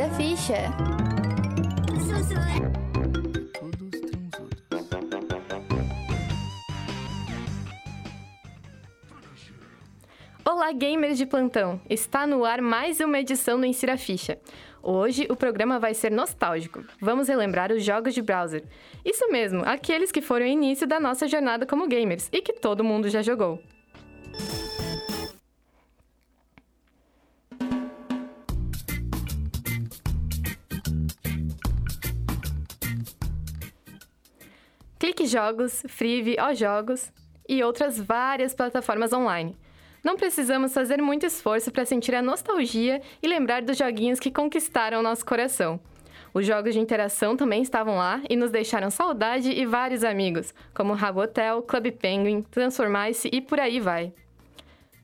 Insira a ficha. Olá, gamers de plantão! Está no ar mais uma edição do Insira Ficha. Hoje o programa vai ser nostálgico. Vamos relembrar os jogos de browser. Isso mesmo, aqueles que foram o início da nossa jornada como gamers e que todo mundo já jogou. Jogos, Frive, Ó Jogos e outras várias plataformas online. Não precisamos fazer muito esforço para sentir a nostalgia e lembrar dos joguinhos que conquistaram nosso coração. Os jogos de interação também estavam lá e nos deixaram saudade e vários amigos, como Rabotel, Club Penguin, Transformice e por aí vai.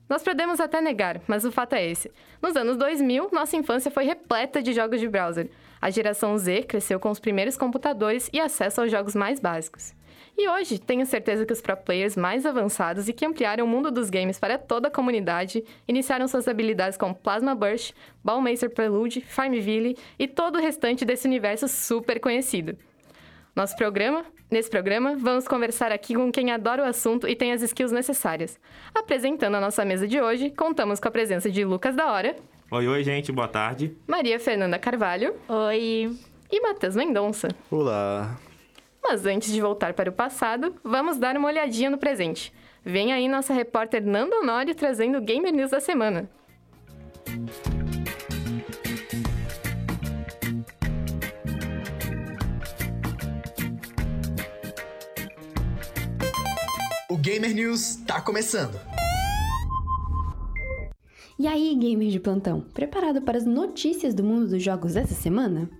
Nós podemos até negar, mas o fato é esse. Nos anos 2000, nossa infância foi repleta de jogos de browser. A geração Z cresceu com os primeiros computadores e acesso aos jogos mais básicos. E hoje, tenho certeza que os pro players mais avançados e que ampliaram o mundo dos games para toda a comunidade iniciaram suas habilidades com Plasma Burst, Ballmaster Prelude, Farmville e todo o restante desse universo super conhecido. Nosso programa, nesse programa, vamos conversar aqui com quem adora o assunto e tem as skills necessárias. Apresentando a nossa mesa de hoje, contamos com a presença de Lucas da Hora. Oi, oi, gente, boa tarde. Maria Fernanda Carvalho. Oi. E Matheus Mendonça. Olá. Mas antes de voltar para o passado, vamos dar uma olhadinha no presente. Vem aí nossa repórter Nanda Honório trazendo o Gamer News da semana. O Gamer News está começando. E aí, gamers de plantão, preparado para as notícias do mundo dos jogos dessa semana?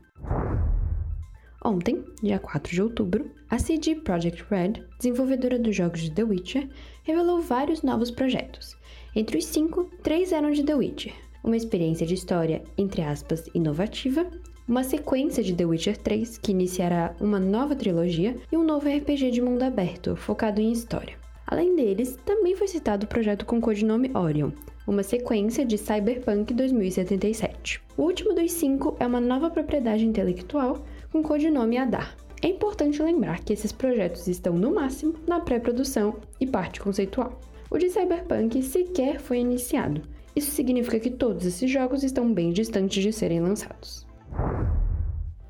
Ontem, dia 4 de outubro, a CD Projekt Red, desenvolvedora dos jogos de The Witcher, revelou vários novos projetos. Entre os cinco, três eram de The Witcher, uma experiência de história, entre aspas, inovativa, uma sequência de The Witcher 3, que iniciará uma nova trilogia, e um novo RPG de mundo aberto, focado em história. Além deles, também foi citado o projeto com o codinome Orion, uma sequência de Cyberpunk 2077. O último dos cinco é uma nova propriedade intelectual com codinome Adar. É importante lembrar que esses projetos estão, no máximo, na pré-produção e parte conceitual. O de Cyberpunk sequer foi iniciado. Isso significa que todos esses jogos estão bem distantes de serem lançados.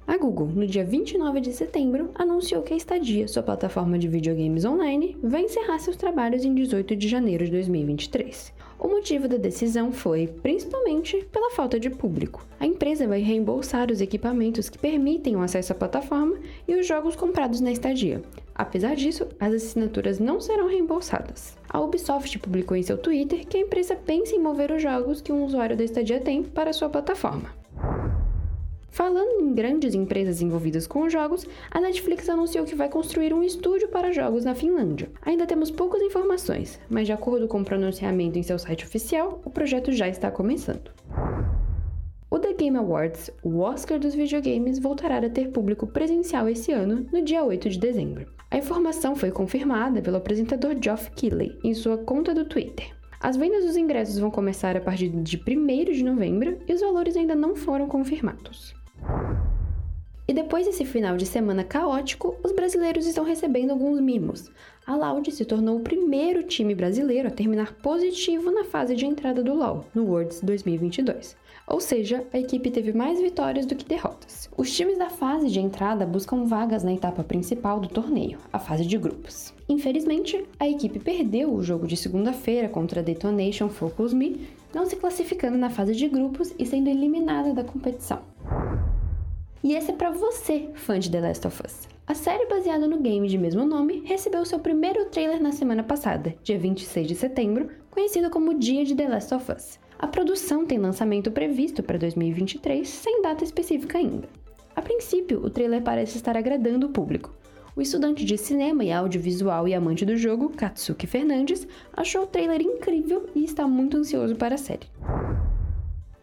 A Google, no dia 29 de setembro, anunciou que a Stadia, sua plataforma de videogames online, vai encerrar seus trabalhos em 18 de janeiro de 2023. O motivo da decisão foi, principalmente, pela falta de público. A empresa vai reembolsar os equipamentos que permitem o acesso à plataforma e os jogos comprados na estadia. Apesar disso, as assinaturas não serão reembolsadas. A Ubisoft publicou em seu Twitter que a empresa pensa em mover os jogos que um usuário da estadia tem para sua plataforma. Falando em grandes empresas envolvidas com os jogos, a Netflix anunciou que vai construir um estúdio para jogos na Finlândia. Ainda temos poucas informações, mas de acordo com o pronunciamento em seu site oficial, o projeto já está começando. O The Game Awards, o Oscar dos videogames, voltará a ter público presencial esse ano, no dia 8 de dezembro. A informação foi confirmada pelo apresentador Geoff Keighley em sua conta do Twitter. As vendas dos ingressos vão começar a partir de 1 de novembro e os valores ainda não foram confirmados. E depois desse final de semana caótico, os brasileiros estão recebendo alguns mimos. A Loud se tornou o primeiro time brasileiro a terminar positivo na fase de entrada do LoL, no Worlds 2022. Ou seja, a equipe teve mais vitórias do que derrotas. Os times da fase de entrada buscam vagas na etapa principal do torneio, a fase de grupos. Infelizmente, a equipe perdeu o jogo de segunda-feira contra a Detonation Focus Me, não se classificando na fase de grupos e sendo eliminada da competição. E esse é para você, fã de The Last of Us. A série baseada no game de mesmo nome recebeu seu primeiro trailer na semana passada, dia 26 de setembro, conhecido como Dia de The Last of Us. A produção tem lançamento previsto para 2023, sem data específica ainda. A princípio, o trailer parece estar agradando o público. O estudante de cinema e audiovisual e amante do jogo, Katsuki Fernandes, achou o trailer incrível e está muito ansioso para a série.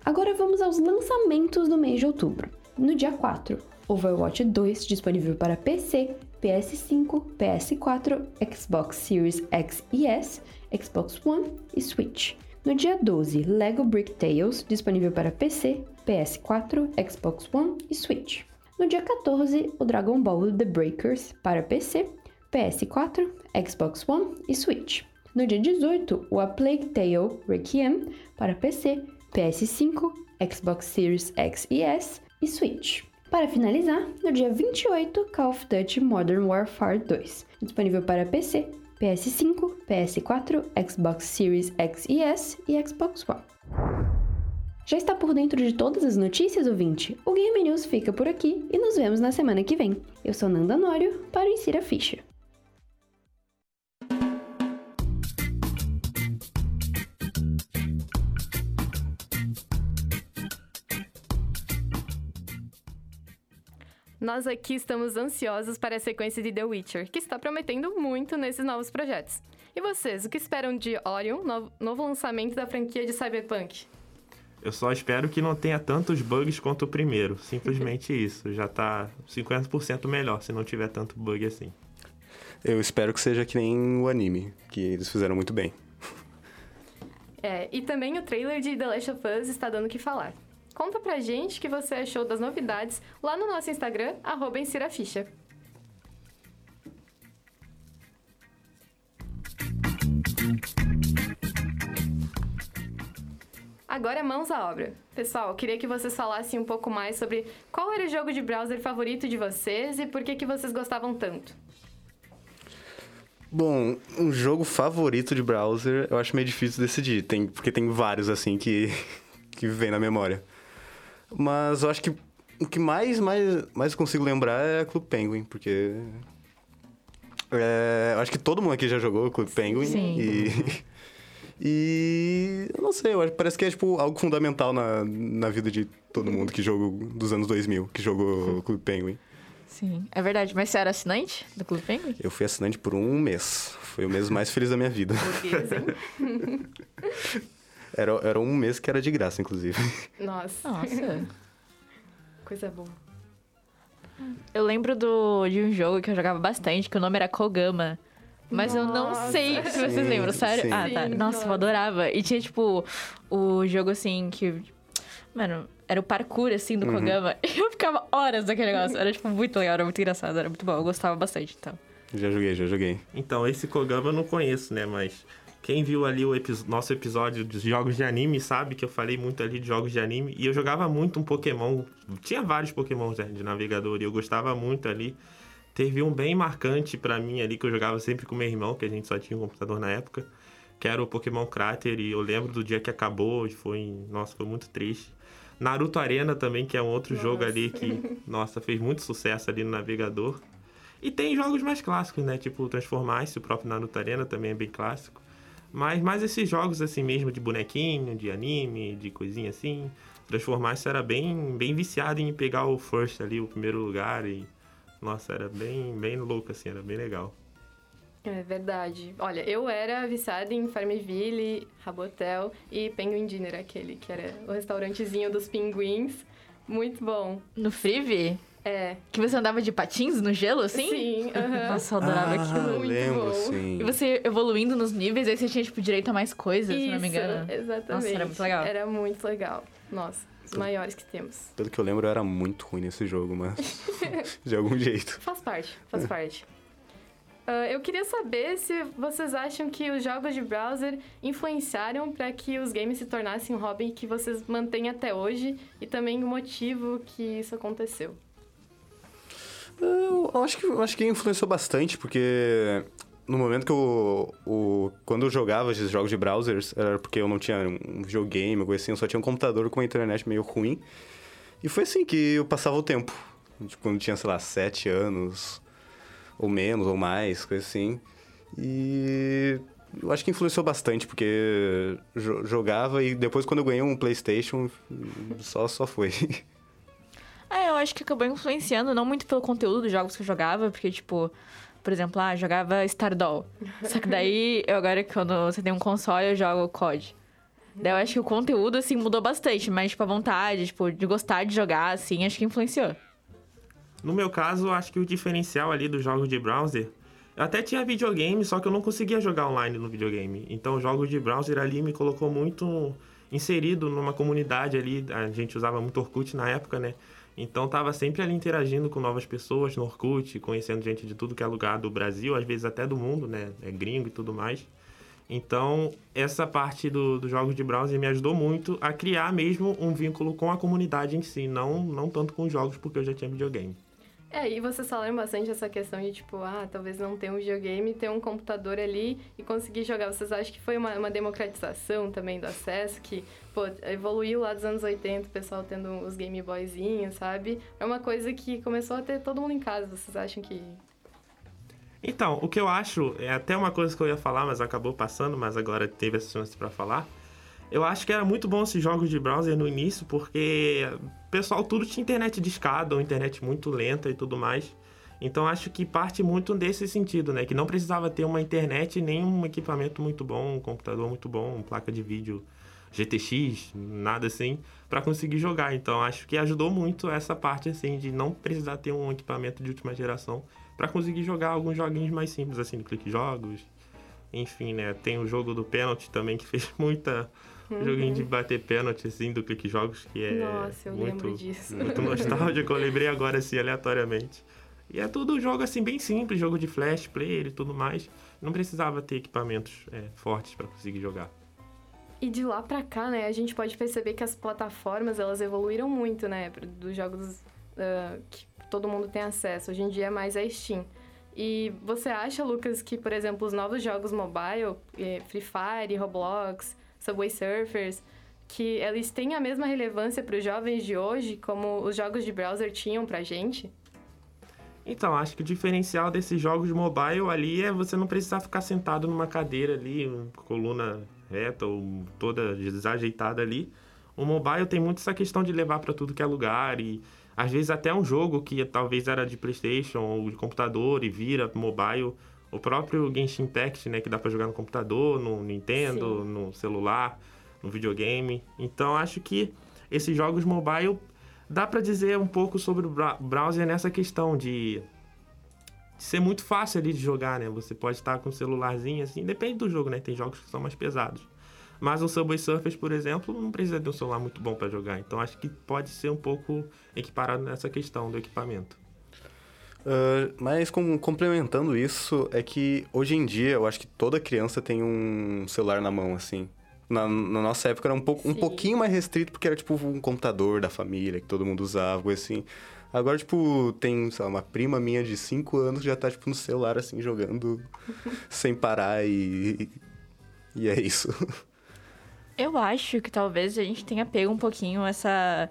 Agora vamos aos lançamentos do mês de outubro. No dia 4, Overwatch 2 disponível para PC, PS5, PS4, Xbox Series X e S, Xbox One e Switch. No dia 12, Lego Brick Tales, disponível para PC, PS4, Xbox One e Switch. No dia 14, o Dragon Ball The Breakers para PC, PS4, Xbox One e Switch. No dia 18, o A Plague Tale Requiem para PC, PS5, Xbox Series X e S e Switch. Para finalizar, no dia 28, Call of Duty Modern Warfare 2, disponível para PC, PS5, PS4, Xbox Series X e S e Xbox One. Já está por dentro de todas as notícias, ouvinte? O Game News fica por aqui e nos vemos na semana que vem. Eu sou Nanda Nório para o Insira Ficha. Nós aqui estamos ansiosos para a sequência de The Witcher, que está prometendo muito nesses novos projetos. E vocês, o que esperam de Orion, novo, novo lançamento da franquia de Cyberpunk? Eu só espero que não tenha tantos bugs quanto o primeiro. Simplesmente isso. Já tá 50% melhor se não tiver tanto bug assim. Eu espero que seja que nem o anime, que eles fizeram muito bem. É, e também o trailer de The Last of Us está dando o que falar. Conta pra gente o que você achou das novidades lá no nosso Instagram, arroba Ficha. Agora mãos à obra. Pessoal, queria que vocês falassem um pouco mais sobre qual era o jogo de browser favorito de vocês e por que, que vocês gostavam tanto. Bom, um jogo favorito de browser eu acho meio difícil decidir, tem, porque tem vários assim que, que vem na memória. Mas eu acho que o que mais, mais, mais consigo lembrar é Clube Penguin, porque. É, eu acho que todo mundo aqui já jogou Clube Penguin. Sim. E. E. Eu não sei, eu acho, parece que é tipo algo fundamental na, na vida de todo mundo que jogou dos anos 2000, que jogou Clube Penguin. Sim, é verdade. Mas você era assinante do Clube Penguin? Eu fui assinante por um mês. Foi o mês mais feliz da minha vida. Burguês, hein? Era, era um mês que era de graça, inclusive. Nossa, Nossa. coisa boa. eu lembro do, de um jogo que eu jogava bastante, que o nome era Kogama. Mas eu não Nossa. sei se vocês Sim, lembram, sério? sim. Ah, tá. Sim, Nossa, nossa. eu adorava. E tinha, tipo, o jogo assim que. Mano, era o parkour assim do Kogama. E eu ficava horas naquele negócio. Era, tipo, muito legal, era muito engraçado, era muito bom. Eu gostava bastante, então. Já joguei, já joguei. Então, esse Kogama eu não conheço, né? Mas quem viu ali o epi- nosso episódio dos jogos de anime sabe que eu falei muito ali de jogos de anime. E eu jogava muito um Pokémon. Tinha vários Pokémons né, de navegador e eu gostava muito ali. Teve um bem marcante pra mim ali que eu jogava sempre com meu irmão, que a gente só tinha um computador na época. Que era o Pokémon Crater. E eu lembro do dia que acabou. e Foi, nossa, foi muito triste. Naruto Arena também, que é um outro jogo Nossa. ali que, nossa, fez muito sucesso ali no navegador. E tem jogos mais clássicos, né? Tipo Transformice, o próprio Naruto Arena também é bem clássico. Mas mais esses jogos assim mesmo, de bonequinho, de anime, de coisinha assim. Transformice era bem, bem viciado em pegar o first ali, o primeiro lugar. E, nossa, era bem, bem louco assim, era bem legal. É verdade. Olha, eu era viciada em Farmville, Rabotel e Penguin Dinner, aquele que era o restaurantezinho dos pinguins. Muito bom. No Freevee, É. que você andava de patins no gelo, assim? Sim, aham. Nossa, eu adorava ah, aquilo. muito lembro, bom. sim. E você evoluindo nos níveis, aí você tinha, tipo, direito a mais coisas, se não me Isso, engano. exatamente. Nossa, era muito legal. Era muito legal. Nossa, os maiores que temos. Pelo que eu lembro, eu era muito ruim nesse jogo, mas de algum jeito. Faz parte, faz parte. Ah, eu queria saber se vocês acham que os jogos de browser influenciaram para que os games se tornassem um hobby que vocês mantêm até hoje e também o motivo que isso aconteceu. Eu acho que, acho que influenciou bastante, porque no momento que eu. O, quando eu jogava esses jogos de browsers, era porque eu não tinha um videogame, ou coisa assim, eu só tinha um computador com uma internet meio ruim. E foi assim que eu passava o tempo. Tipo, quando tinha, sei lá, sete anos, ou menos, ou mais, coisa assim. E eu acho que influenciou bastante, porque jo- jogava e depois quando eu ganhei um Playstation, só, só foi. Eu acho que acabou influenciando, não muito pelo conteúdo dos jogos que eu jogava, porque, tipo, por exemplo, ah, eu jogava Stardoll. Só que daí, eu agora, quando você tem um console, eu jogo COD. Daí eu acho que o conteúdo, assim, mudou bastante, mas, tipo, a vontade, tipo, de gostar de jogar, assim, acho que influenciou. No meu caso, eu acho que o diferencial ali dos jogos de browser Eu até tinha videogame, só que eu não conseguia jogar online no videogame. Então, jogos de browser ali me colocou muito inserido numa comunidade ali. A gente usava muito Orkut na época, né? Então, tava sempre ali interagindo com novas pessoas no Orkut, conhecendo gente de tudo que é lugar do Brasil, às vezes até do mundo, né? É gringo e tudo mais. Então, essa parte dos do jogos de browser me ajudou muito a criar mesmo um vínculo com a comunidade em si, não, não tanto com os jogos, porque eu já tinha videogame. É, e vocês falaram bastante essa questão de, tipo, ah, talvez não ter um videogame, ter um computador ali e conseguir jogar. Vocês acham que foi uma, uma democratização também do acesso, que, pô, evoluiu lá dos anos 80, o pessoal tendo os Game Boyzinhos, sabe? É uma coisa que começou a ter todo mundo em casa. Vocês acham que... Então, o que eu acho, é até uma coisa que eu ia falar, mas acabou passando, mas agora teve essa chance para falar. Eu acho que era muito bom esses jogos de browser no início, porque o pessoal tudo tinha internet de escada, ou internet muito lenta e tudo mais. Então acho que parte muito desse sentido, né? Que não precisava ter uma internet nem um equipamento muito bom, um computador muito bom, placa de vídeo GTX, nada assim, para conseguir jogar. Então acho que ajudou muito essa parte assim de não precisar ter um equipamento de última geração para conseguir jogar alguns joguinhos mais simples assim, no clique jogos. Enfim, né? Tem o jogo do pênalti também que fez muita Uhum. Joguinho de bater pênalti, assim, do Clique Jogos, que é Nossa, eu muito, lembro disso. muito nostálgico. eu lembrei agora, assim, aleatoriamente. E é tudo jogo, assim, bem simples, jogo de flash, player e tudo mais. Não precisava ter equipamentos é, fortes para conseguir jogar. E de lá pra cá, né, a gente pode perceber que as plataformas, elas evoluíram muito, né, dos jogos uh, que todo mundo tem acesso. Hoje em dia é mais a Steam. E você acha, Lucas, que, por exemplo, os novos jogos mobile, eh, Free Fire, Roblox, Subway Surfers, que eles têm a mesma relevância para os jovens de hoje como os jogos de browser tinham para gente? Então, acho que o diferencial desses jogos de mobile ali é você não precisar ficar sentado numa cadeira ali, coluna reta ou toda desajeitada ali. O mobile tem muito essa questão de levar para tudo que é lugar e às vezes até um jogo que talvez era de PlayStation ou de computador e vira mobile o próprio Genshin Impact, né, que dá para jogar no computador, no Nintendo, Sim. no celular, no videogame. Então acho que esses jogos mobile dá para dizer um pouco sobre o browser nessa questão de, de, ser muito fácil ali de jogar, né? Você pode estar com o celularzinho assim, depende do jogo, né? Tem jogos que são mais pesados. Mas o Subway Surfers, por exemplo, não precisa de um celular muito bom para jogar. Então acho que pode ser um pouco equiparado nessa questão do equipamento. Uh, mas com, complementando isso, é que hoje em dia eu acho que toda criança tem um celular na mão, assim. Na, na nossa época era um, pouco, um pouquinho mais restrito, porque era tipo um computador da família que todo mundo usava, coisa assim. Agora, tipo, tem, sei lá, uma prima minha de 5 anos que já tá, tipo, no celular, assim, jogando sem parar e. E é isso. Eu acho que talvez a gente tenha pego um pouquinho essa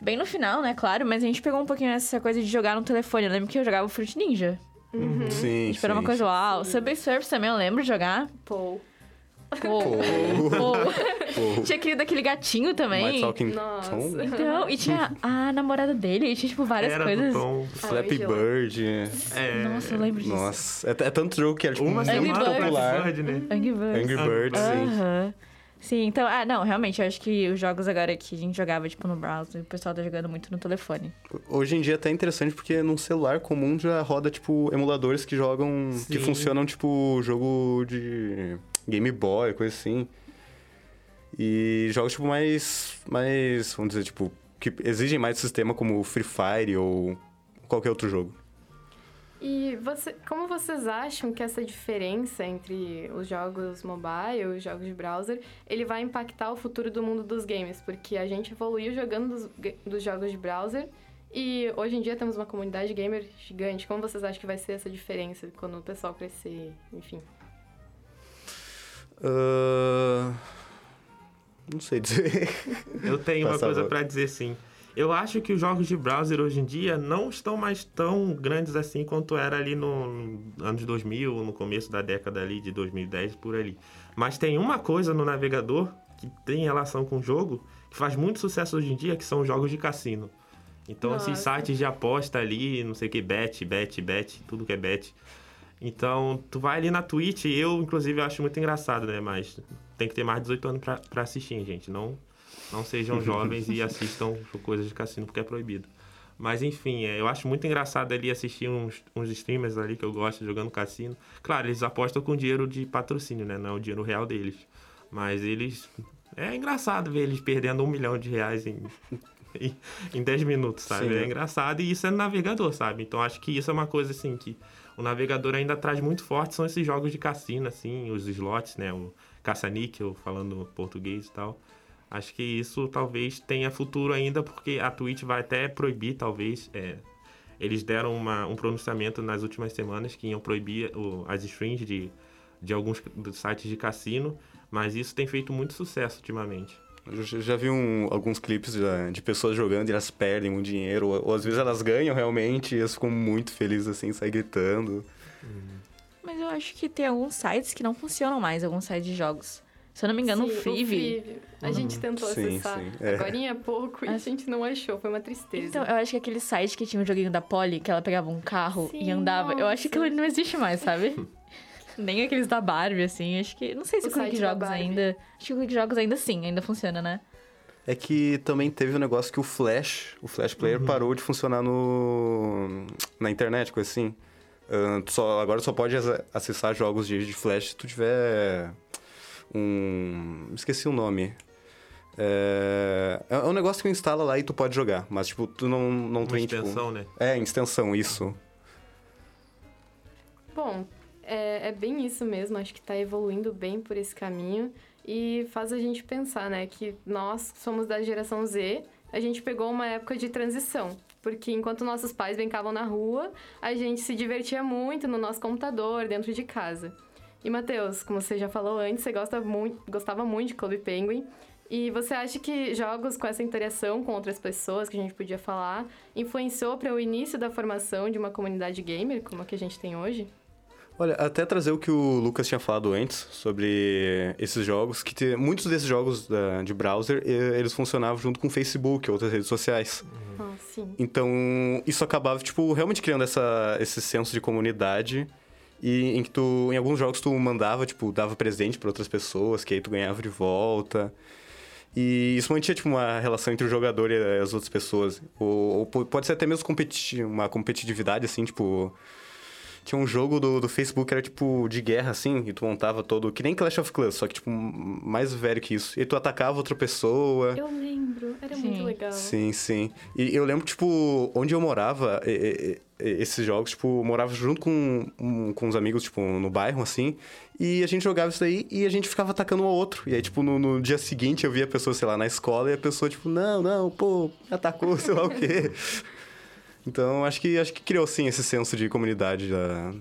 Bem no final, né? Claro, mas a gente pegou um pouquinho essa coisa de jogar no telefone. Eu lembro que eu jogava o Fruit Ninja. Uhum. Sim. Tipo, era uma coisa uau. O Subway Surfers também eu lembro de jogar. Pô. Pô. Pô. tinha aquele daquele gatinho também. My Talking Nossa. Tom. Então, e tinha a namorada dele, e tinha, tipo, várias Era coisas. do Tom. Flappy Bird. É... Nossa, eu lembro disso. Nossa, é, é tanto jogo que era, tipo, Uma muito Angry semana Birds. popular. Bird, né? Angry Birds. Angry Birds, sim. Aham. Sim, então, ah, não, realmente, eu acho que os jogos agora que a gente jogava, tipo, no browser, o pessoal tá jogando muito no telefone. Hoje em dia é até interessante porque num celular comum já roda, tipo, emuladores que jogam. que Sim. funcionam, tipo, jogo de Game Boy, coisa assim. E jogos, tipo, mais. mais. vamos dizer, tipo, que exigem mais sistema como Free Fire ou qualquer outro jogo. E você, como vocês acham que essa diferença entre os jogos mobile e os jogos de browser, ele vai impactar o futuro do mundo dos games? Porque a gente evoluiu jogando dos, dos jogos de browser e hoje em dia temos uma comunidade gamer gigante. Como vocês acham que vai ser essa diferença quando o pessoal crescer, enfim? Ah, Não sei dizer. Eu tenho uma coisa a- pra dizer sim. Eu acho que os jogos de browser hoje em dia não estão mais tão grandes assim quanto era ali no anos 2000, no começo da década ali de 2010 por ali. Mas tem uma coisa no navegador que tem relação com o jogo que faz muito sucesso hoje em dia, que são os jogos de cassino. Então, esses Nossa. sites de aposta ali, não sei o que, bet, bet, bet, tudo que é bet. Então, tu vai ali na Twitch, eu, inclusive, acho muito engraçado, né? Mas tem que ter mais de 18 anos pra, pra assistir, gente. Não, não sejam jovens e assistam coisas de cassino porque é proibido. Mas enfim, é, eu acho muito engraçado ali assistir uns, uns streamers ali que eu gosto jogando cassino. Claro, eles apostam com dinheiro de patrocínio, né? Não é o dinheiro real deles. Mas eles. É engraçado ver eles perdendo um milhão de reais em, em, em 10 minutos, sabe? Sim. É engraçado e isso é no navegador, sabe? Então acho que isso é uma coisa assim que o navegador ainda traz muito forte, são esses jogos de cassino, assim, os slots, né? O caça-níquel, falando português e tal. Acho que isso talvez tenha futuro ainda, porque a Twitch vai até proibir, talvez. é, eles deram uma- um pronunciamento nas últimas semanas que iam proibir o- as streams de, de alguns sites de cassino, mas isso tem feito muito sucesso ultimamente. Eu já- vi um- alguns clipes de, de pessoas jogando e elas perdem muito dinheiro, ou, ou às vezes elas ganham realmente e elas ficam muito felizes assim, saem gritando. Mas eu acho que tem alguns sites que não funcionam mais, alguns sites de jogos. Se eu não me engano, Sim, o Freevee. A gente tentou Sim, acessar sim, é. agora há pouco e a gente não achou, foi uma tristeza. Então, eu acho que aquele site que tinha o joguinho da Polly, que ela pegava um carro Sim, e andava, eu acho que nossa. aquilo não existe mais, sabe? Nem aqueles da Barbie, assim, acho que... Não sei se O o Clique site da Jogos ainda... Acho que o Clique Jogos ainda sim, ainda funciona, né? É que também teve um negócio que o Flash, o Flash Player, parou de funcionar no na internet, coisa assim. Tu só, agora tu só pode ac- acessar jogos de, de Flash se tu tiver um... Esqueci o nome. É, é um negócio que instala lá e tu pode jogar, mas tipo, tu não, não Uma tem, tipo... extensão, né? É, extensão, isso. Bom, é, é bem isso mesmo, acho que tá evoluindo bem por esse caminho e faz a gente pensar, né, que nós somos da geração Z, a gente pegou uma época de transição, porque enquanto nossos pais brincavam na rua, a gente se divertia muito no nosso computador, dentro de casa. E Matheus, como você já falou antes, você gosta muito, gostava muito de Clube Penguin. E você acha que jogos com essa interação com outras pessoas que a gente podia falar influenciou para o início da formação de uma comunidade gamer como a que a gente tem hoje? Olha, até trazer o que o Lucas tinha falado antes sobre esses jogos, que te- muitos desses jogos da- de browser, eles funcionavam junto com o Facebook, outras redes sociais. Ah, sim. Então, isso acabava, tipo, realmente criando essa, esse senso de comunidade. E em que tu, em alguns jogos, tu mandava, tipo, dava presente para outras pessoas, que aí tu ganhava de volta. E isso mantinha, tipo, uma relação entre o jogador e as outras pessoas. Ou, ou po- pode ser até mesmo competi uma competitividade, assim, tipo... Tinha um jogo do, do Facebook que era, tipo, de guerra, assim, e tu montava todo... Que nem Clash of Clans, só que, tipo, mais velho que isso. E tu atacava outra pessoa. Eu lembro, era muito Sim. legal. Sim, sim. E eu lembro, tipo, onde eu morava, e- e- e- esses jogos, tipo, eu morava junto com, um- com uns amigos, tipo, no bairro, assim, e a gente jogava isso daí e a gente ficava atacando um ao outro. E aí, tipo, no, no dia seguinte eu via a pessoa, sei lá, na escola e a pessoa, tipo, não, não, pô, atacou, sei lá o quê. Então, acho que, acho que criou, sim, esse senso de comunidade já,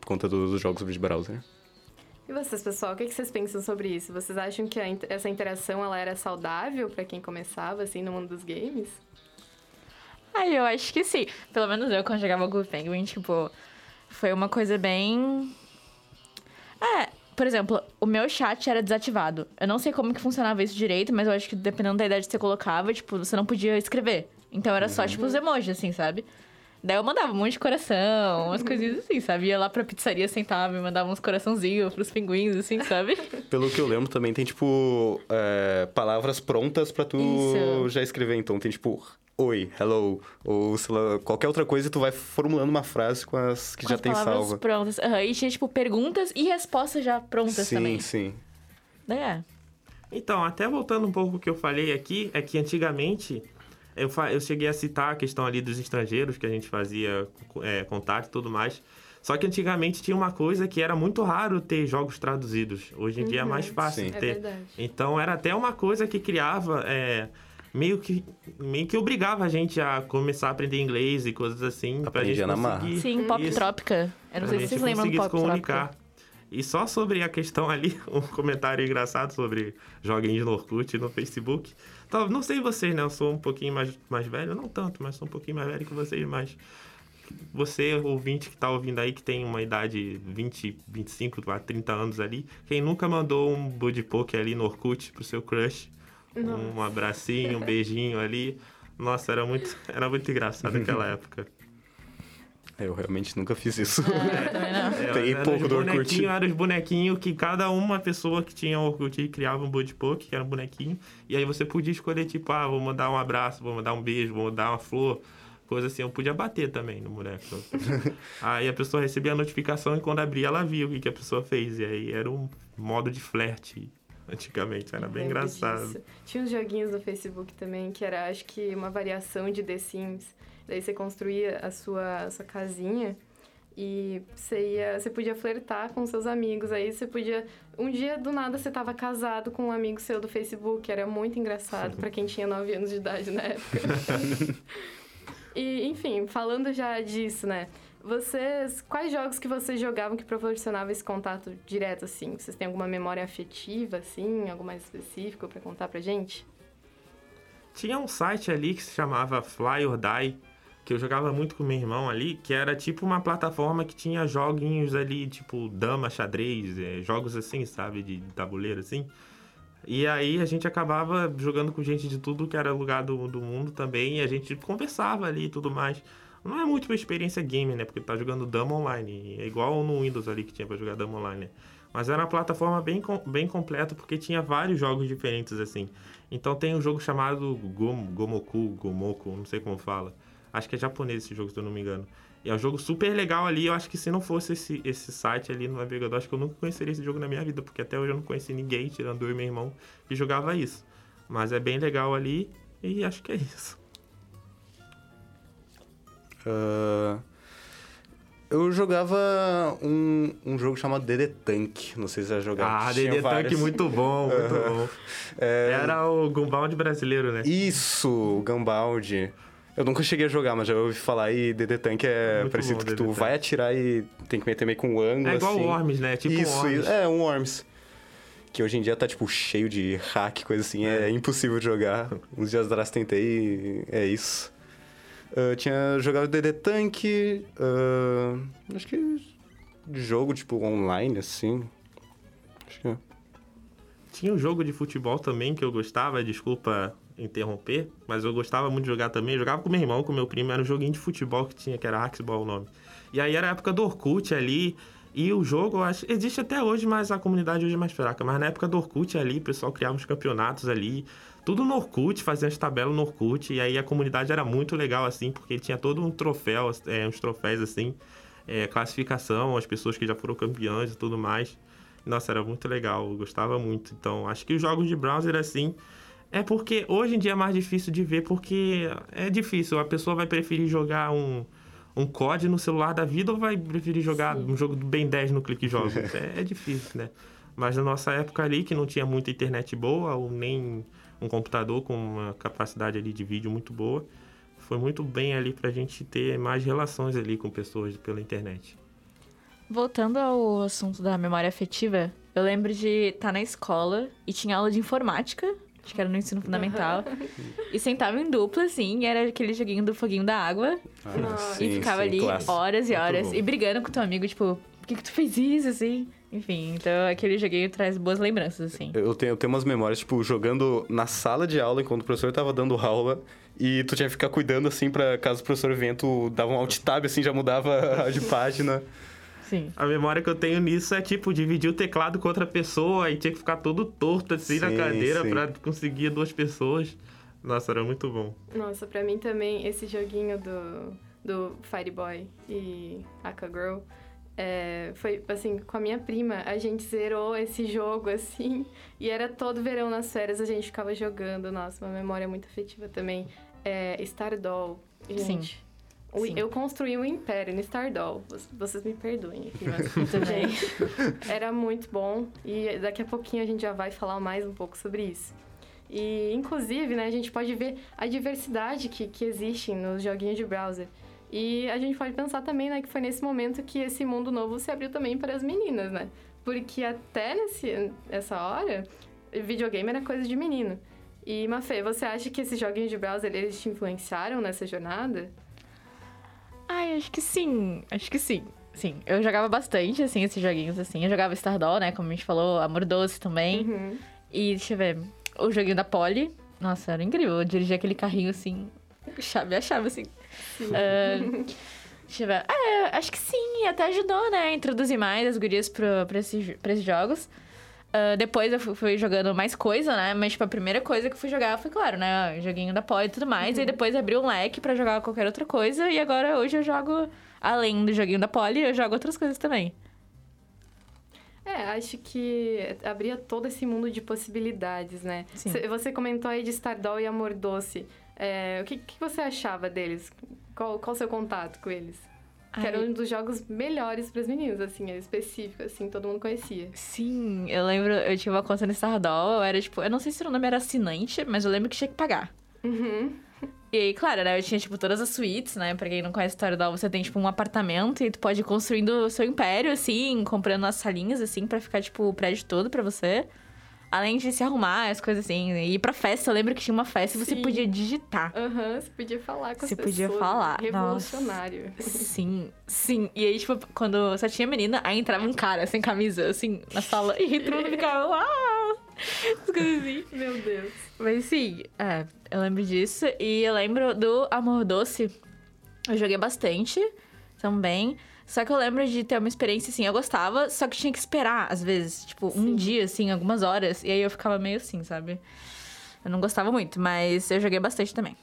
por conta do- dos jogos de browser. E vocês, pessoal, o que que vocês pensam sobre isso? Vocês acham que a essa interação ela era saudável pra quem começava assim no mundo dos games? Ah, eu acho que sim. Pelo menos eu, quando jogava Good Penguin, tipo, foi uma coisa bem. É, por exemplo, o meu chat era desativado. Eu não sei como que funcionava isso direito, mas eu acho que dependendo da idade que você colocava, tipo, você não podia escrever. Então era só, tipo, os emojis, assim, sabe? Daí eu mandava um monte de coração, umas coisinhas assim, sabe? Ia lá pra pizzaria, sentava e mandava uns coraçãozinhos pros pinguins, assim, sabe? Pelo que eu lembro, também tem, tipo, é, palavras prontas pra tu Isso. já escrever. Então tem, tipo, oi, hello, ou sei lá, qualquer outra coisa e tu vai formulando uma frase com as que Com já as tem palavras salva. prontas. Aham, E tinha, tipo, perguntas e respostas já prontas sim, também. sim. Daí é. Então, até voltando um pouco ao que eu falei aqui, é que antigamente eu, eu cheguei a citar a questão ali dos estrangeiros que a gente fazia é, contato e tudo mais. Só que antigamente tinha uma coisa que era muito raro ter jogos traduzidos. Hoje em dia é mais fácil Sim. É ter. verdade. Então era até uma coisa que criava. é, meio que meio que obrigava a gente a começar a aprender inglês e coisas assim pra Aprendia gente na marra. Sim, Pop Isso. Trópica. Eu não sei se vocês lembram do Pop se comunicar. Trópica. E só sobre a questão ali, um comentário engraçado sobre joguinhos no Orkut no Facebook. Então, não sei vocês, né? Eu sou um pouquinho mais, mais velho, não tanto, mas sou um pouquinho mais velho que vocês, mas você, ouvinte que tá ouvindo aí, que tem uma idade 20, 25, a 30 anos ali, quem nunca mandou um buddy poke ali no Orkut pro seu crush? Um abracinho, um beijinho ali. Nossa, era muito, era muito engraçado aquela época. Eu realmente nunca fiz isso. É. É, era pouco os do Orkut. bonequinhos, Eram os bonequinhos que cada uma pessoa que tinha Orkut criava um Budpoke, que era um bonequinho. E aí você podia escolher, tipo, ah, vou mandar um abraço, vou mandar um beijo, vou mandar uma flor. Coisa assim, eu podia bater também no boneco. aí a pessoa recebia a notificação e quando abria ela via o que, que a pessoa fez. E aí era um modo de flerte antigamente, era bem engraçado. disso. Tinha uns joguinhos no Facebook também, que era, acho que, uma variação de The Sims. Daí você construía a sua, a sua casinha e você, ia, você podia flertar com seus amigos. Aí você podia... Um dia, do nada, você tava casado com um amigo seu do Facebook. Era muito engraçado pra quem tinha 9 anos de idade na época. e, enfim, falando já disso, né? Vocês... Quais jogos que vocês jogavam que proporcionavam esse contato direto, assim? Vocês têm alguma memória afetiva, assim? Algo mais específico pra contar pra gente? Tinha um site ali que se chamava Fly or Die, que eu jogava muito com meu irmão ali, que era tipo uma plataforma que tinha joguinhos ali, tipo dama, xadrez, eh, jogos assim, sabe, de tabuleiro assim. E aí a gente acabava jogando com gente de tudo que era lugar do, do mundo também, e a gente conversava ali e tudo mais. Não é muito uma experiência game, né? Porque tá jogando dama online. É igual no Windows ali que tinha pra jogar dama online, né? Mas era uma plataforma bem, bem completa, porque tinha vários jogos diferentes, assim. Então tem um jogo chamado Gom, Gomoku, Gomoku, não sei como fala. Acho que é japonês esse jogo, se eu não me engano. E é um jogo super legal ali. Eu acho que se não fosse esse, esse site ali no navegador, acho que eu nunca conheceria esse jogo na minha vida, porque até hoje eu não conheci ninguém, tirando eu e meu irmão, que jogava isso. Mas é bem legal ali e acho que é isso. Ah, eu jogava um, um jogo chamado DD Tank. Não sei se você já jogou. Ah, DD Tank muito bom, muito bom. É, Era o Gunbound brasileiro, né? Isso, o Gunbound. Eu nunca cheguei a jogar, mas já ouvi falar e DD Tank é Muito parecido bom, que DD tu Tank. vai atirar e tem que meter meio com um ângulo, É igual assim. o Worms, né? Tipo um isso, Worms. isso. É, um Worms. Que hoje em dia tá, tipo, cheio de hack, coisa assim. É, impossível de jogar. Uns dias atrás tentei e é isso. Ah, tinha jogado DD Tank. ah, acho que de jogo, tipo, online, assim. Acho que é. Tinha um jogo de futebol também que eu gostava, desculpa interromper, mas eu gostava muito de jogar também. Eu jogava com meu irmão, com meu primo, era um joguinho de futebol que tinha, que era Axball o nome. E aí era a época do Orkut ali, e o jogo, acho, existe até hoje, mas a comunidade hoje é mais fraca. Mas na época do Orkut ali, o pessoal criava uns campeonatos ali, tudo no Orkut, fazia as tabelas no Orkut, e aí a comunidade era muito legal assim, porque tinha todo um troféu, é, uns troféus assim, é, classificação, as pessoas que já foram campeãs e tudo mais. Nossa, era muito legal, eu gostava muito. Então, acho que os jogos de browser, assim, é porque hoje em dia é mais difícil de ver, porque é difícil. A pessoa vai preferir jogar um, um COD no celular da vida ou vai preferir jogar um jogo do Ben 10 no Clique Jogos? é, é difícil, né? Mas na nossa época ali, que não tinha muita internet boa, ou nem um computador com uma capacidade ali de vídeo muito boa, foi muito bem ali pra gente ter mais relações ali com pessoas pela internet. Voltando ao assunto da memória afetiva, eu lembro de estar na escola e tinha aula de informática, acho que era no ensino fundamental, e sentava em dupla, assim, e era aquele joguinho do foguinho da água, Nossa. e ficava ali clássico. horas e horas, e brigando com teu amigo, tipo, por que, que tu fez isso, assim? Enfim, então aquele joguinho traz boas lembranças, assim. Eu tenho, eu tenho umas memórias, tipo, jogando na sala de aula enquanto o professor tava dando aula. E tu tinha que ficar cuidando, assim, pra caso o professor venha, tu dava um alt tab, assim, já mudava de página. Sim. A memória que eu tenho nisso é, tipo, dividir o teclado com outra pessoa e tinha que ficar todo torto, assim, na Sim, cadeira sim. pra conseguir duas pessoas. Nossa, era muito bom. Nossa, pra mim também, esse joguinho do, do Fireboy e Aka Girl, é, foi, assim, com a minha prima, a gente zerou esse jogo, assim, e era todo verão nas férias, a gente ficava jogando. Nossa, uma memória muito afetiva também. É, Stardoll, gente. o- Sim. Eu construí um império no Stardoll. Vocês- me perdoem aqui, mas, gente, era muito bom. E daqui a pouquinho a gente já vai falar mais um pouco sobre isso. E, inclusive, né, a gente pode ver a diversidade que, que existe nos joguinhos de browser. E a gente pode pensar também, né, que foi nesse momento que esse mundo novo se abriu também para as meninas, né? Porque até nesse, nessa hora, videogame era coisa de menino. E, Mafê, você acha que esses joguinhos de browser, eles te influenciaram nessa jornada? Ai, acho que sim. Acho que sim. Sim, eu jogava bastante, assim, esses joguinhos, assim. Eu jogava Stardoll, né, como a gente falou, Amor Doce também. Uhum. E, deixa eu ver, o joguinho da Polly. Nossa, era incrível. Eu dirigia aquele carrinho, assim, chave a chave, assim. Ah, Deixa eu ver. É, acho que sim, até ajudou, né? a Introduzir mais as gurias pra, esses, pra esses jogos. Ah, depois eu fu- fui jogando mais coisa, né? Mas, tipo, a primeira coisa que eu fui jogar foi, claro, né? Joguinho da Poli e tudo mais. E depois abri um leque pra jogar qualquer outra coisa. E agora, hoje, eu jogo, além do joguinho da Poli, eu jogo outras coisas também. É, acho que abria todo esse mundo de possibilidades, né? Sim. Cê- Você comentou aí de Stardoll e Amor Doce. É, o que, que você achava deles? Qual qual o seu contato com eles? Que era Ai. um dos jogos melhores para as meninas, assim, específico, assim, todo mundo conhecia. Sim, eu lembro, eu tinha uma conta no Stardoll, eu era, tipo... Eu não sei se o nome era assinante, mas eu lembro que tinha que pagar. Uhum. E aí, claro, né? Eu tinha, tipo, todas as suítes, né? Pra quem não conhece Stardoll, você tem, tipo, um apartamento e tu pode ir construindo o seu império, assim, comprando as salinhas, assim, pra ficar, tipo, o prédio todo pra você. Além de se arrumar, as coisas assim. E ir pra festa, eu lembro que tinha uma festa e você podia digitar. Aham, você podia falar com as Você pessoas. podia falar, Revolucionário. Sim, sim. E aí, tipo, quando só tinha menina, aí entrava um cara sem camisa, assim, na sala. E todo mundo ficava, uau! As coisas assim. Meu Deus. Mas sim, é, eu lembro disso. E eu lembro do Amor Doce. Eu joguei bastante também. Só que eu lembro de ter uma experiência assim, eu gostava, só que tinha que esperar, às vezes, tipo, um Sim. dia, assim, algumas horas. E aí eu ficava meio assim, sabe? Eu não gostava muito, mas eu joguei bastante também.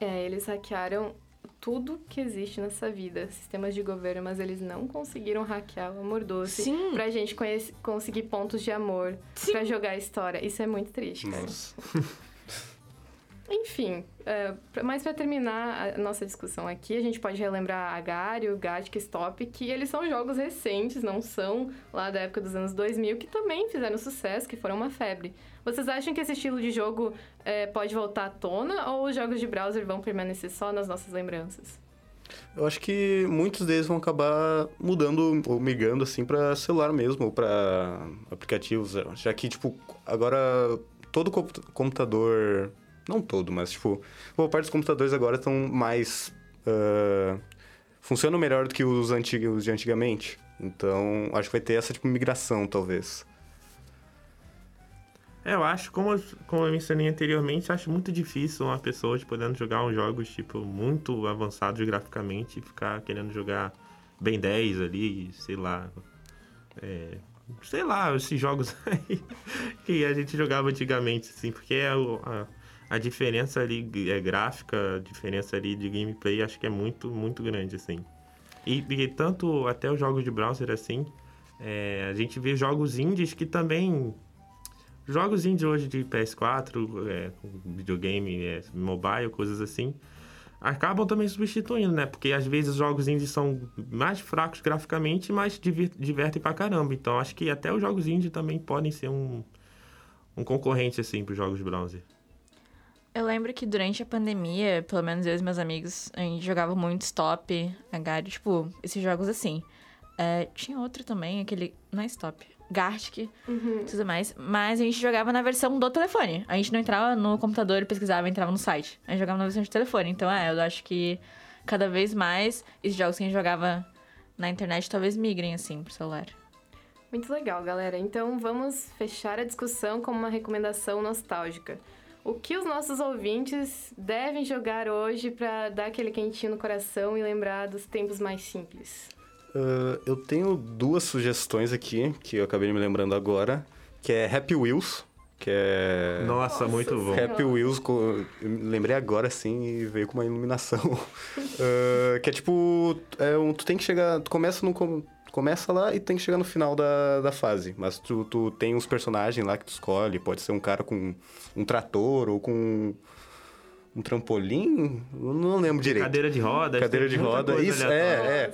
É, eles hackearam tudo que existe nessa vida, sistemas de governo, mas eles não conseguiram hackear o amor doce Sim. pra gente conhece- conseguir pontos de amor Sim. pra jogar a história. Isso é muito triste, cara. Nossa. Enfim, é, mas pra terminar a nossa discussão aqui, a gente pode relembrar Agario, Gatic, Stop, que eles são jogos recentes, não são lá da época dos anos 2000, que também fizeram sucesso, que foram uma febre. Vocês acham que esse estilo de jogo é, pode voltar à tona ou os jogos de browser vão permanecer só nas nossas lembranças? Eu acho que muitos deles vão acabar mudando ou migrando assim para celular mesmo ou para aplicativos, já que tipo agora todo compu- computador, não todo, mas tipo boa parte dos computadores agora estão mais ah, funcionam melhor do que os antigos de antigamente. Então acho que vai ter essa tipo migração talvez. É, eu acho, como, como eu mencionei anteriormente, acho muito difícil uma pessoa tipo, podendo jogar uns jogos, tipo, muito avançados graficamente e ficar querendo jogar Ben 10 ali, sei lá. É, sei lá, esses jogos aí que a gente jogava antigamente, assim, porque é o- a, a diferença ali é gráfica, a diferença ali de gameplay, acho que é muito, muito grande, assim. E, e tanto até os jogos de browser, assim, é, a gente vê jogos indies que também Jogos indie hoje de PS4, é, videogame, é, mobile, coisas assim, acabam também substituindo, né? Porque às vezes os jogos indie são mais fracos graficamente, mas divertem pra caramba. Então acho que até os jogos indie também podem ser um, um concorrente, assim, pros jogos browser. Eu lembro que durante a pandemia, pelo menos eu e meus amigos, a gente jogava muito Stop, Agario, tipo, esses jogos assim. É, tinha outro também, aquele. Não é Stop. Gartic Uhum. e tudo mais. Mas a gente jogava na versão do telefone. A gente não entrava no computador e pesquisava, entrava no site. A gente jogava na versão de telefone. Então, é, eu acho que cada vez mais esses jogos que a gente jogava na internet talvez migrem, assim, pro celular. Muito legal, galera. Então vamos fechar a discussão com uma recomendação nostálgica. O que os nossos ouvintes devem jogar hoje pra dar aquele quentinho no coração e lembrar dos tempos mais simples? Ah, eu tenho duas sugestões aqui que eu acabei me lembrando agora, que é Happy Wheels, que é Nossa, muito bom. Senhora. Happy Wheels, lembrei agora assim e veio com uma iluminação. Ah, que é tipo, é um, tu tem que chegar, tu começa no com- começa lá e tem que chegar no final da, da fase, mas tu, tu tem uns personagens lá que tu escolhe, pode ser um cara com um trator ou com um trampolim, eu não lembro direito. Cadeira de rodas. Cadeira de roda, isso, é, é.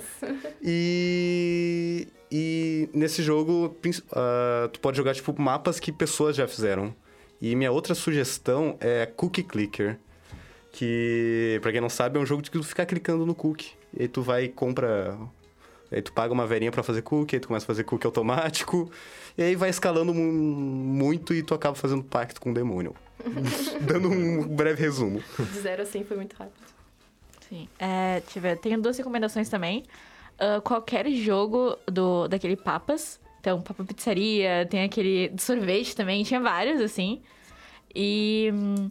E, e nesse jogo, ah, tu pode jogar, tipo, mapas que pessoas já fizeram. E minha outra sugestão é Cookie Clicker. Que, pra quem não sabe, é um jogo de que tu ficar clicando no cookie. E aí tu vai e compra... Aí tu paga uma verinha pra fazer cookie, aí tu começa a fazer cookie automático. E aí vai escalando mu- muito e tu acaba fazendo pacto com o demônio. Dando um breve resumo. De zero a 100 foi muito rápido. Sim. É, deixa eu ver. Tenho duas recomendações também. Ah, qualquer jogo do, daquele Papas. Então, Papa Pizzaria, tem aquele de sorvete também. Tinha vários, assim. E... hum,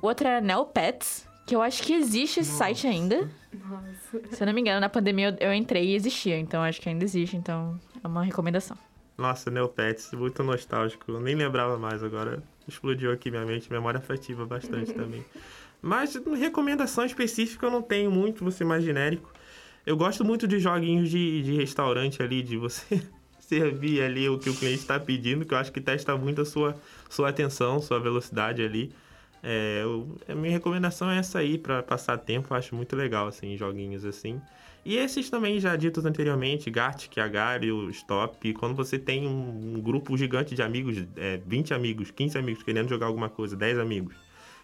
o outro era Neopets, que eu acho que existe esse site ainda. Nossa. Se eu não me engano, na pandemia eu, eu entrei e existia, então acho que ainda existe, então é uma recomendação. Nossa, Neopets, muito nostálgico. Eu nem lembrava mais agora. Explodiu aqui minha mente, memória afetiva bastante também. Mas recomendação específica eu não tenho muito, vou ser mais genérico. Eu gosto muito de joguinhos de, de restaurante ali, de você servir ali o que o cliente está pedindo, que eu acho que testa muito a sua, sua atenção, sua velocidade ali. É, eu, a minha recomendação é essa aí, para passar tempo, eu acho muito legal, assim, joguinhos assim. E esses também já ditos anteriormente, Gartic, Agario, Stop, quando você tem um, um grupo gigante de amigos, é, 20 amigos, 15 amigos querendo jogar alguma coisa, 10 amigos.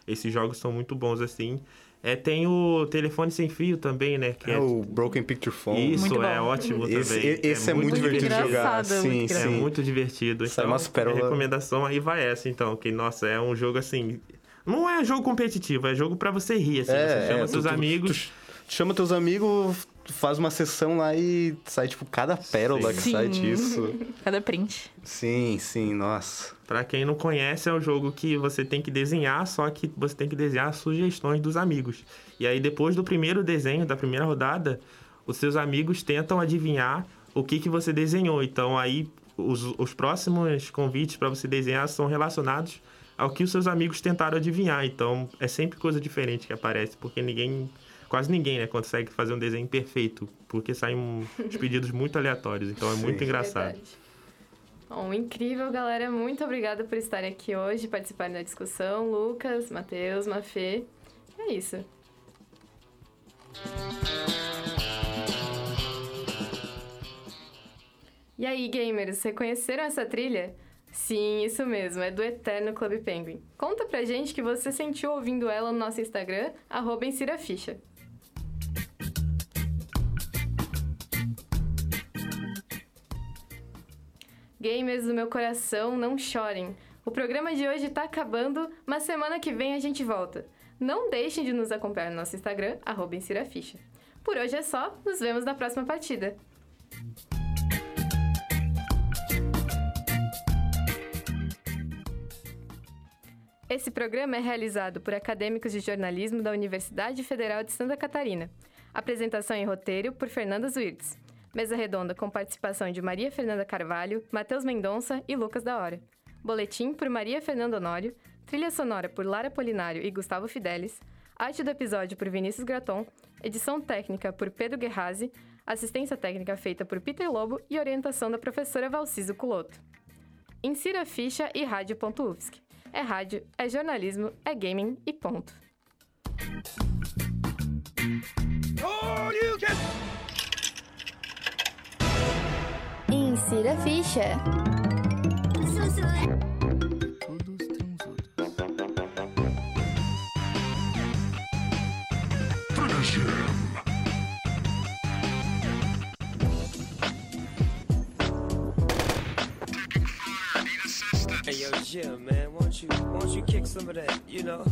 Esses jogos são muito bons assim. É, tem o telefone sem fio também, né? Que É, o Broken Picture Phone. Isso, é ótimo Esse, também. esse é, muito muito divertido de jogar. é muito Sim, engraçado. É sim. muito divertido. Sai Então, umas pérolas. recomendação aí vai essa, então. Que, nossa, é um jogo assim... Não é jogo competitivo, é jogo pra você rir, assim. você chama é, seus tu- tu- amigos... Tu chama teus amigos, tu faz uma sessão lá e sai, tipo, cada pérola que Sim. sai disso. Cada print. Sim, sim, nossa. Pra quem não conhece, é um jogo que você tem que desenhar, só que você tem que desenhar sugestões dos amigos. E aí, depois do primeiro desenho, da primeira rodada, os seus amigos tentam adivinhar o que, que você desenhou. Então, aí, os, os próximos convites para você desenhar são relacionados ao que os seus amigos tentaram adivinhar. Então, é sempre coisa diferente que aparece, porque ninguém... Quase ninguém, né, consegue fazer um desenho perfeito, porque saem uns pedidos muito aleatórios. Então, é Sim. muito engraçado. Verdade. Bom, incrível, galera. Muito obrigada por estarem aqui hoje, participarem da discussão. Lucas, Matheus, Mafê. É isso. E aí, gamers, reconheceram essa trilha? Sim, isso mesmo, é do Eterno Club Penguin. Conta pra gente que você sentiu ouvindo ela no nosso Instagram, arroba Ficha. Gamers do meu coração, não chorem. O programa de hoje tá acabando, mas semana que vem a gente volta. Não deixem de nos acompanhar no nosso Instagram, arroba. Por hoje é só, nos vemos na próxima partida. Esse programa é realizado por acadêmicos de jornalismo da Universidade Federal de Santa Catarina. Apresentação e roteiro por Fernanda Zwirtz. Mesa redonda com participação de Maria Fernanda Carvalho, Matheus Mendonça e Lucas da Hora. Boletim por Maria Fernanda Honório. Trilha sonora por Lara Polinário e Gustavo Fidelis. Arte do episódio por Vinícius Graton. Edição técnica por Pedro Guerrazi. Assistência técnica feita por Peter Lobo e orientação da professora Valciso Culoto. Insira ficha e rádio.ufsc. É rádio, é jornalismo, é gaming e ponto. Insira ficha. Jim, man, won't you won't you kick some of that, you know?